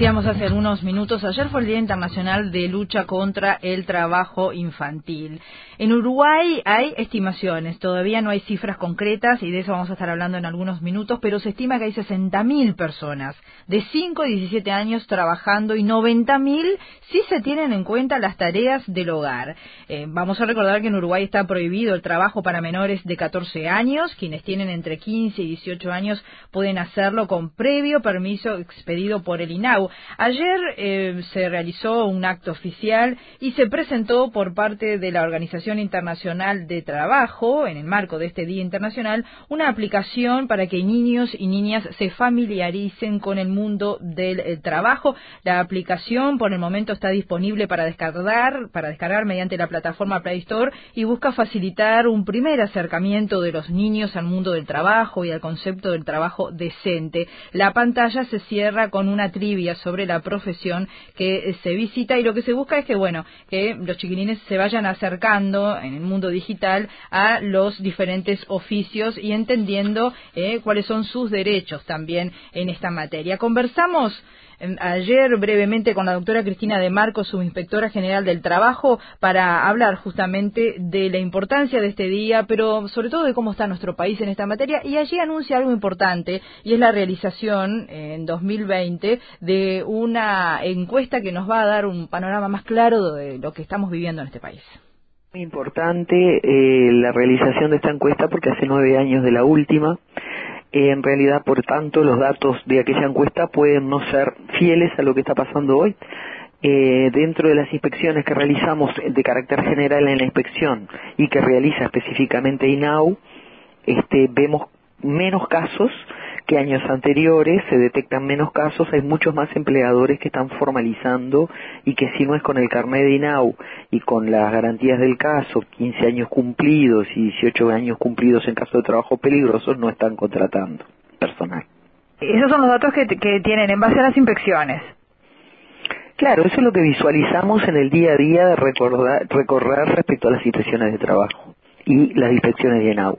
decíamos hace algunos minutos, ayer fue el Día Internacional de Lucha contra el Trabajo Infantil. En Uruguay hay estimaciones, todavía no hay cifras concretas y de eso vamos a estar hablando en algunos minutos, pero se estima que hay 60.000 personas de 5 y 17 años trabajando y 90.000 si se tienen en cuenta las tareas del hogar. Eh, vamos a recordar que en Uruguay está prohibido el trabajo para menores de 14 años, quienes tienen entre 15 y 18 años pueden hacerlo con previo permiso expedido por el INAU. Ayer eh, se realizó un acto oficial y se presentó por parte de la Organización Internacional de Trabajo, en el marco de este Día Internacional, una aplicación para que niños y niñas se familiaricen con el mundo del eh, trabajo. La aplicación por el momento está disponible para descargar, para descargar mediante la plataforma Play Store y busca facilitar un primer acercamiento de los niños al mundo del trabajo y al concepto del trabajo decente. La pantalla se cierra con una trivia sobre la profesión que se visita y lo que se busca es que, bueno, que los chiquilines se vayan acercando en el mundo digital a los diferentes oficios y entendiendo eh, cuáles son sus derechos también en esta materia. Conversamos ayer brevemente con la doctora Cristina de Marcos, subinspectora general del trabajo, para hablar justamente de la importancia de este día, pero sobre todo de cómo está nuestro país en esta materia. Y allí anuncia algo importante, y es la realización en 2020 de una encuesta que nos va a dar un panorama más claro de lo que estamos viviendo en este país. Muy importante eh, la realización de esta encuesta porque hace nueve años de la última en realidad, por tanto, los datos de aquella encuesta pueden no ser fieles a lo que está pasando hoy. Eh, dentro de las inspecciones que realizamos de carácter general en la inspección y que realiza específicamente INAU, este, vemos menos casos que años anteriores, se detectan menos casos, hay muchos más empleadores que están formalizando y que si no es con el carnet de INAU y con las garantías del caso, 15 años cumplidos y 18 años cumplidos en caso de trabajo peligroso, no están contratando personal. Esos son los datos que, que tienen en base a las inspecciones. Claro, eso es lo que visualizamos en el día a día de recordar, recorrer respecto a las situaciones de trabajo y las inspecciones de INAU.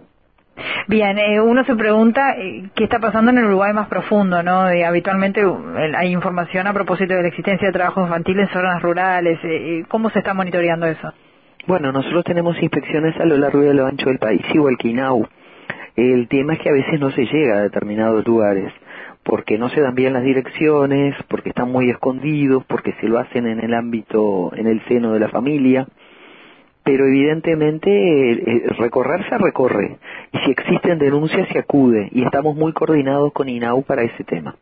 Bien, eh, uno se pregunta eh, qué está pasando en el Uruguay más profundo, ¿no? habitualmente uh, hay información a propósito de la existencia de trabajo infantil en zonas rurales. Eh, ¿Cómo se está monitoreando eso? Bueno, nosotros tenemos inspecciones a lo largo y a lo ancho del país, igual que INAU. El tema es que a veces no se llega a determinados lugares porque no se dan bien las direcciones, porque están muy escondidos, porque se lo hacen en el ámbito, en el seno de la familia pero evidentemente recorrer se recorre y si existen denuncias se acude y estamos muy coordinados con INAU para ese tema.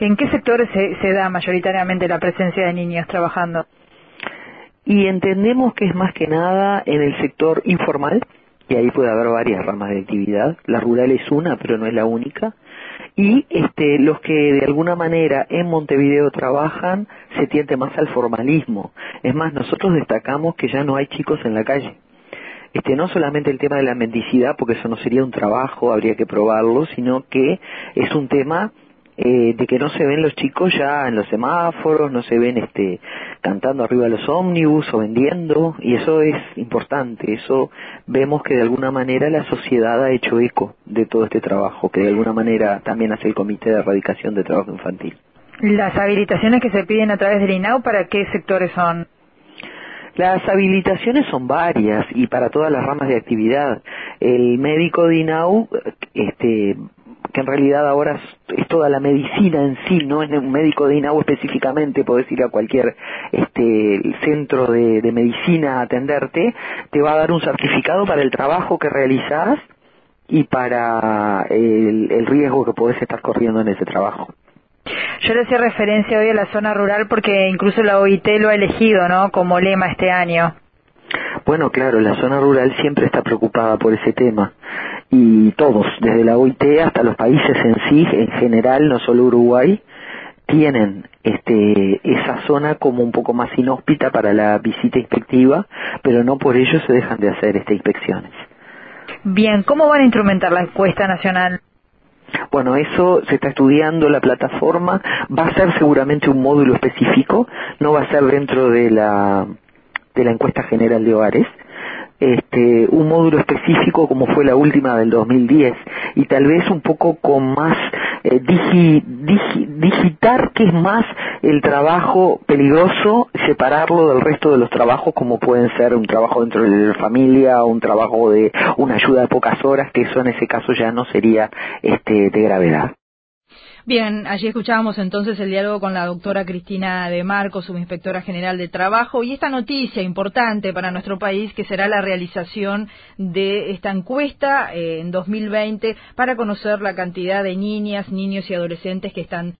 ¿En qué sectores se, da mayoritariamente la presencia de niños trabajando? Y entendemos que es más que nada en el sector informal, y ahí puede haber varias ramas de actividad. La rural es una, pero no es la única y este, los que de alguna manera en Montevideo trabajan se tiende más al formalismo. Es más, nosotros destacamos que ya no hay chicos en la calle. Este, no solamente el tema de la mendicidad, porque eso no sería un trabajo, habría que probarlo, sino que es un tema eh, de que no se ven los chicos ya en los semáforos, no se ven este, cantando arriba de los ómnibus o vendiendo, y eso es importante, eso vemos que de alguna manera la sociedad ha hecho eco de todo este trabajo, que de alguna manera también hace el Comité de Erradicación de Trabajo Infantil. ¿Las habilitaciones que se piden a través del INAU para qué sectores son? Las habilitaciones son varias y para todas las ramas de actividad. El médico de INAU este, en realidad ahora es, toda la medicina en sí, no es un médico de INAU específicamente, podés ir a cualquier este, centro de, medicina a atenderte, te va a dar un certificado para el trabajo que realizás y para el, el riesgo que podés estar corriendo en ese trabajo. Yo le hacía referencia hoy a la zona rural porque incluso la OIT lo ha elegido, ¿no? Como lema este año. Bueno, claro, la zona rural siempre está preocupada por ese tema y todos, desde la OIT hasta los países en sí, en general, no solo Uruguay, tienen este, esa zona como un poco más inhóspita para la visita inspectiva, pero no por ello se dejan de hacer estas inspecciones. Bien, ¿cómo van a instrumentar la encuesta nacional? Bueno, eso se está estudiando, la plataforma va a ser seguramente un módulo específico, no va a ser dentro de la, de la encuesta general de hogares, este, un módulo específico como fue la última del 2010 y tal vez un poco con más eh, digitar que es más el trabajo peligroso, separarlo del resto de los trabajos como pueden ser un trabajo dentro de la familia, un trabajo de una ayuda de pocas horas, que eso en ese caso ya no sería este, de gravedad. Bien, allí escuchábamos entonces el diálogo con la doctora Cristina de Marco, subinspectora general de Trabajo, y esta noticia importante para nuestro país, que será la realización de esta encuesta eh, en 2020 para conocer la cantidad de niñas, niños y adolescentes que están